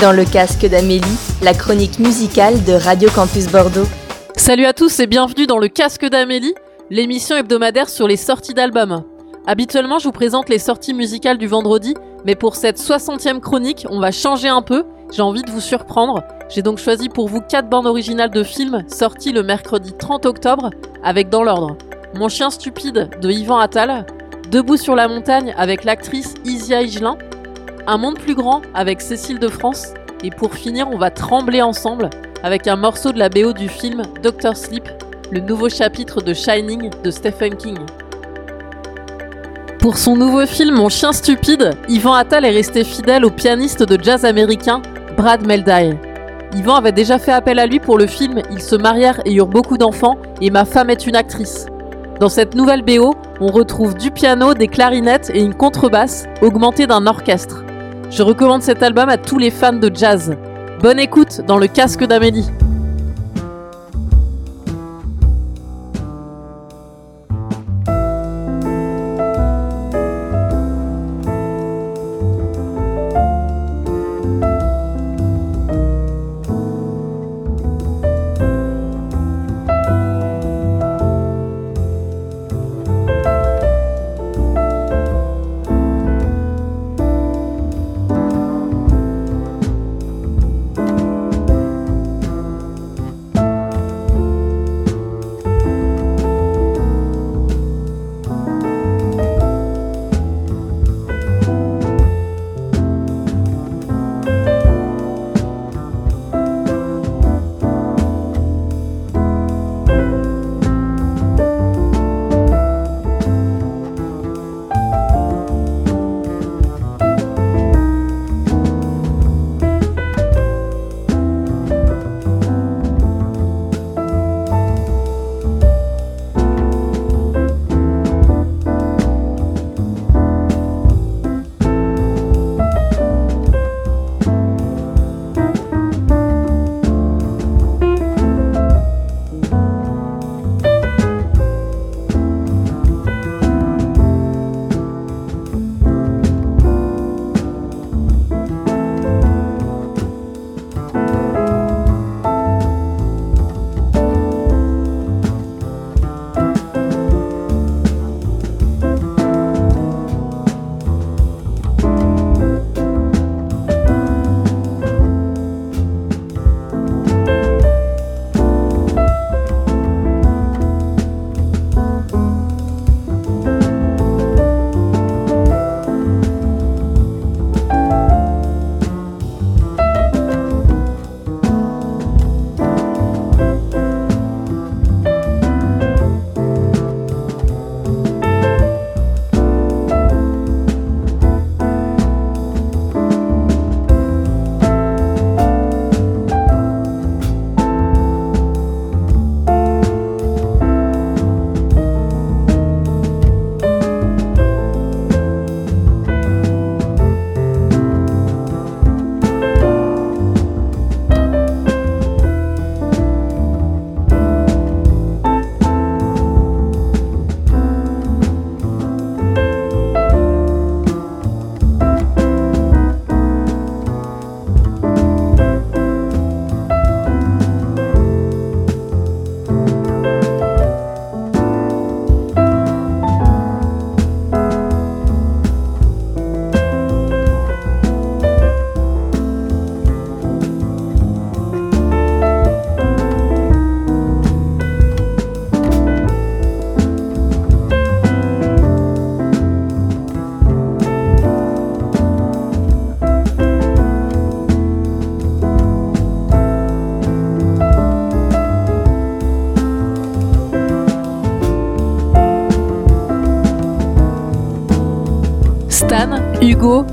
Dans le casque d'Amélie, la chronique musicale de Radio Campus Bordeaux. Salut à tous et bienvenue dans le casque d'Amélie, l'émission hebdomadaire sur les sorties d'albums. Habituellement, je vous présente les sorties musicales du vendredi, mais pour cette 60e chronique, on va changer un peu. J'ai envie de vous surprendre. J'ai donc choisi pour vous 4 bandes originales de films sorties le mercredi 30 octobre, avec dans l'ordre Mon chien stupide de Yvan Attal, Debout sur la montagne avec l'actrice Isia Higelin, Un monde plus grand avec Cécile de France, et pour finir, on va trembler ensemble avec un morceau de la BO du film Doctor Sleep, le nouveau chapitre de Shining de Stephen King. Pour son nouveau film Mon chien stupide, Yvan Attal est resté fidèle au pianiste de jazz américain Brad Meldai. Yvan avait déjà fait appel à lui pour le film Ils se marièrent et eurent beaucoup d'enfants et Ma femme est une actrice. Dans cette nouvelle BO, on retrouve du piano, des clarinettes et une contrebasse augmentée d'un orchestre. Je recommande cet album à tous les fans de jazz. Bonne écoute dans le casque d'Amélie.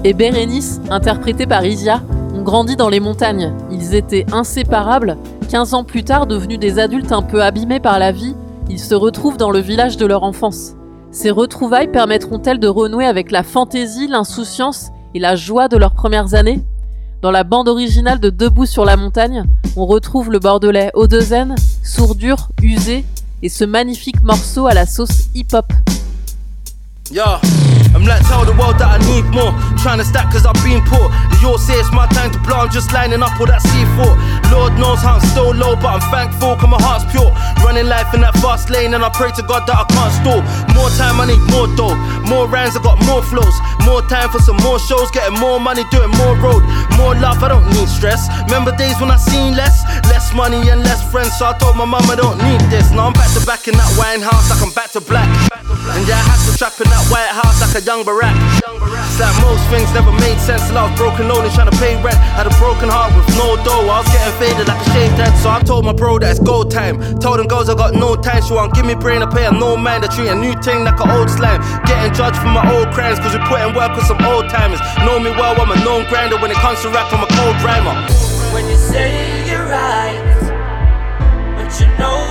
Et Bérénice, interprétés par Isia, ont grandi dans les montagnes. Ils étaient inséparables. 15 ans plus tard, devenus des adultes un peu abîmés par la vie, ils se retrouvent dans le village de leur enfance. Ces retrouvailles permettront-elles de renouer avec la fantaisie, l'insouciance et la joie de leurs premières années? Dans la bande originale de Debout sur la montagne, on retrouve le bordelais Odezen, sourdure, usé, et ce magnifique morceau à la sauce hip-hop. I'm like, tell the world that I need more. Trying to stack cause I've been poor. You all say it's my time to blow, I'm just lining up all that C4. Lord knows how I'm still low, but I'm thankful cause my heart's pure. Running life in that fast lane, and I pray to God that I can't stall. More time, I need more dough. More rhymes, I got more flows. More time for some more shows, getting more money, doing more road. More love, I don't need stress. Remember days when I seen less? Less money and less friends, so I told my mum I don't need this. Now I'm back to back in that wine house, like I'm back to black. And yeah, I had to trap in that white house like a young Barack. It's like most things never made sense till I was broken lonely trying to pay rent. Had a broken heart with no dough. I was getting faded like a shaved head. So I told my bro that it's go time. Told girls I got no time. She won't give me brain, I pay her no mind. I treat a new thing like an old slime. Getting judged for my old crimes, cause we put in work with some old timers. Know me well, I'm a known grinder. When it comes to rap, I'm a cold rhymer. When you say you're right, but you know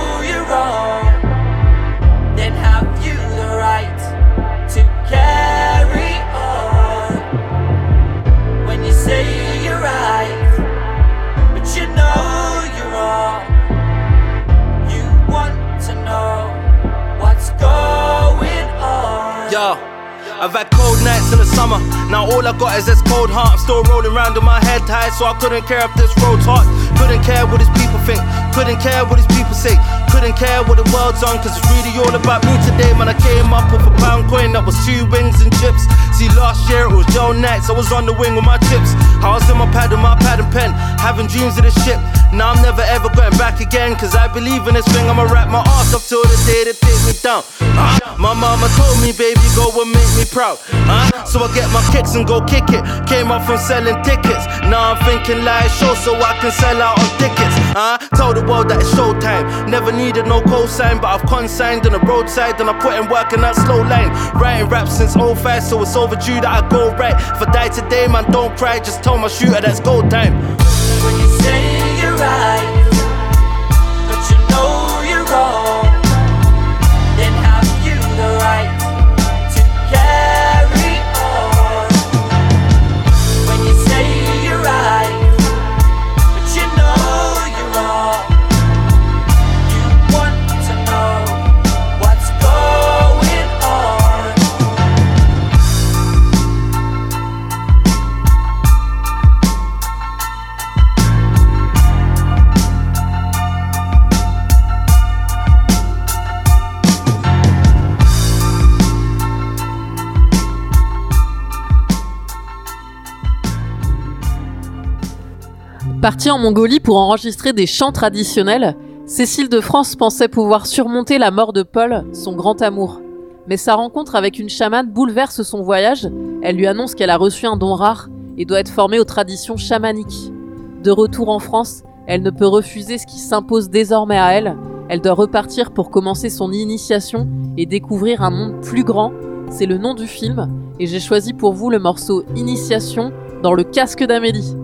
so I couldn't care if this road's hot. Couldn't care what these people think. Couldn't care what these people say. Couldn't care what the world's on, cause it's really all about me today. Man, I came up with a pound coin that was two wings and chips. See, last year was Joe Nights. I was on the wing with my chips. I was in my pad and my pad and pen, having dreams of this shit. Now I'm never ever going back again, cause I believe in this thing. I'ma wrap my ass off till the day they take me down. Uh, my mama told me, baby, go and make me proud. Uh, so I get my kicks and go kick it. Came up from selling tickets. Now I'm thinking live show so I can sell out on tickets. Uh, tell the world that it's showtime. Never needed no cosign, but I've consigned on the roadside. And I put in work in that slow line. Writing rap since 05, so it's overdue that I go right. If I die today, man, don't cry. Just tell my shooter that's go time. When you say you're right, Partie en Mongolie pour enregistrer des chants traditionnels, Cécile de France pensait pouvoir surmonter la mort de Paul, son grand amour. Mais sa rencontre avec une chamane bouleverse son voyage. Elle lui annonce qu'elle a reçu un don rare et doit être formée aux traditions chamaniques. De retour en France, elle ne peut refuser ce qui s'impose désormais à elle. Elle doit repartir pour commencer son initiation et découvrir un monde plus grand. C'est le nom du film et j'ai choisi pour vous le morceau Initiation dans le casque d'Amélie.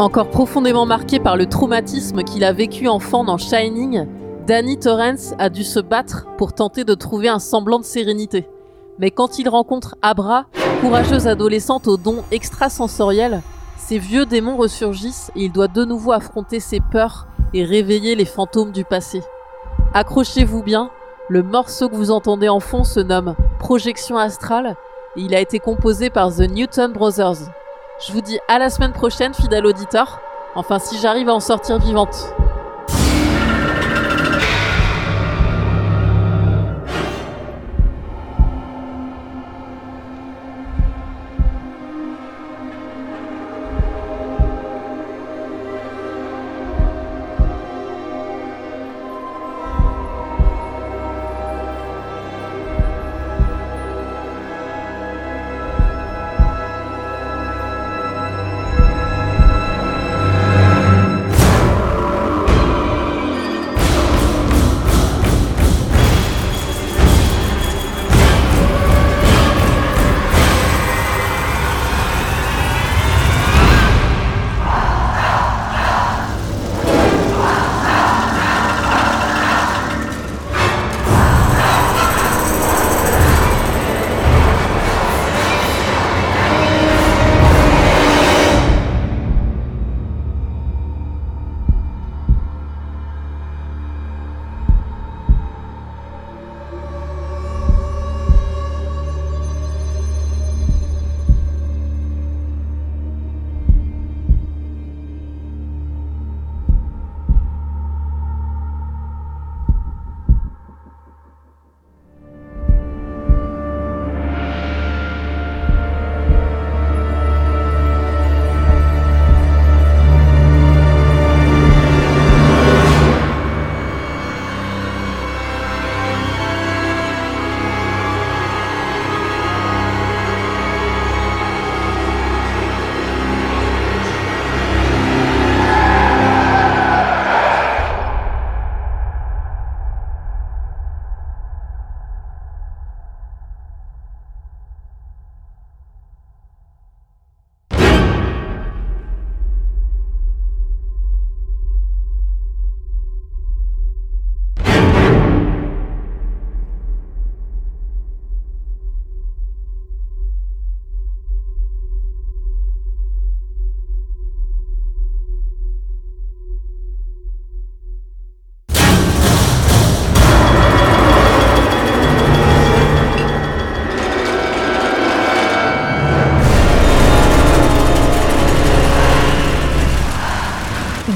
Encore profondément marqué par le traumatisme qu'il a vécu enfant dans Shining, Danny Torrance a dû se battre pour tenter de trouver un semblant de sérénité. Mais quand il rencontre Abra, courageuse adolescente aux dons extrasensoriels, ses vieux démons ressurgissent et il doit de nouveau affronter ses peurs et réveiller les fantômes du passé. Accrochez-vous bien, le morceau que vous entendez en fond se nomme Projection astrale et il a été composé par The Newton Brothers. Je vous dis à la semaine prochaine, fidèle auditeur. Enfin, si j'arrive à en sortir vivante.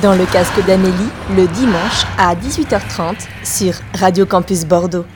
Dans le casque d'Amélie, le dimanche à 18h30 sur Radio Campus Bordeaux.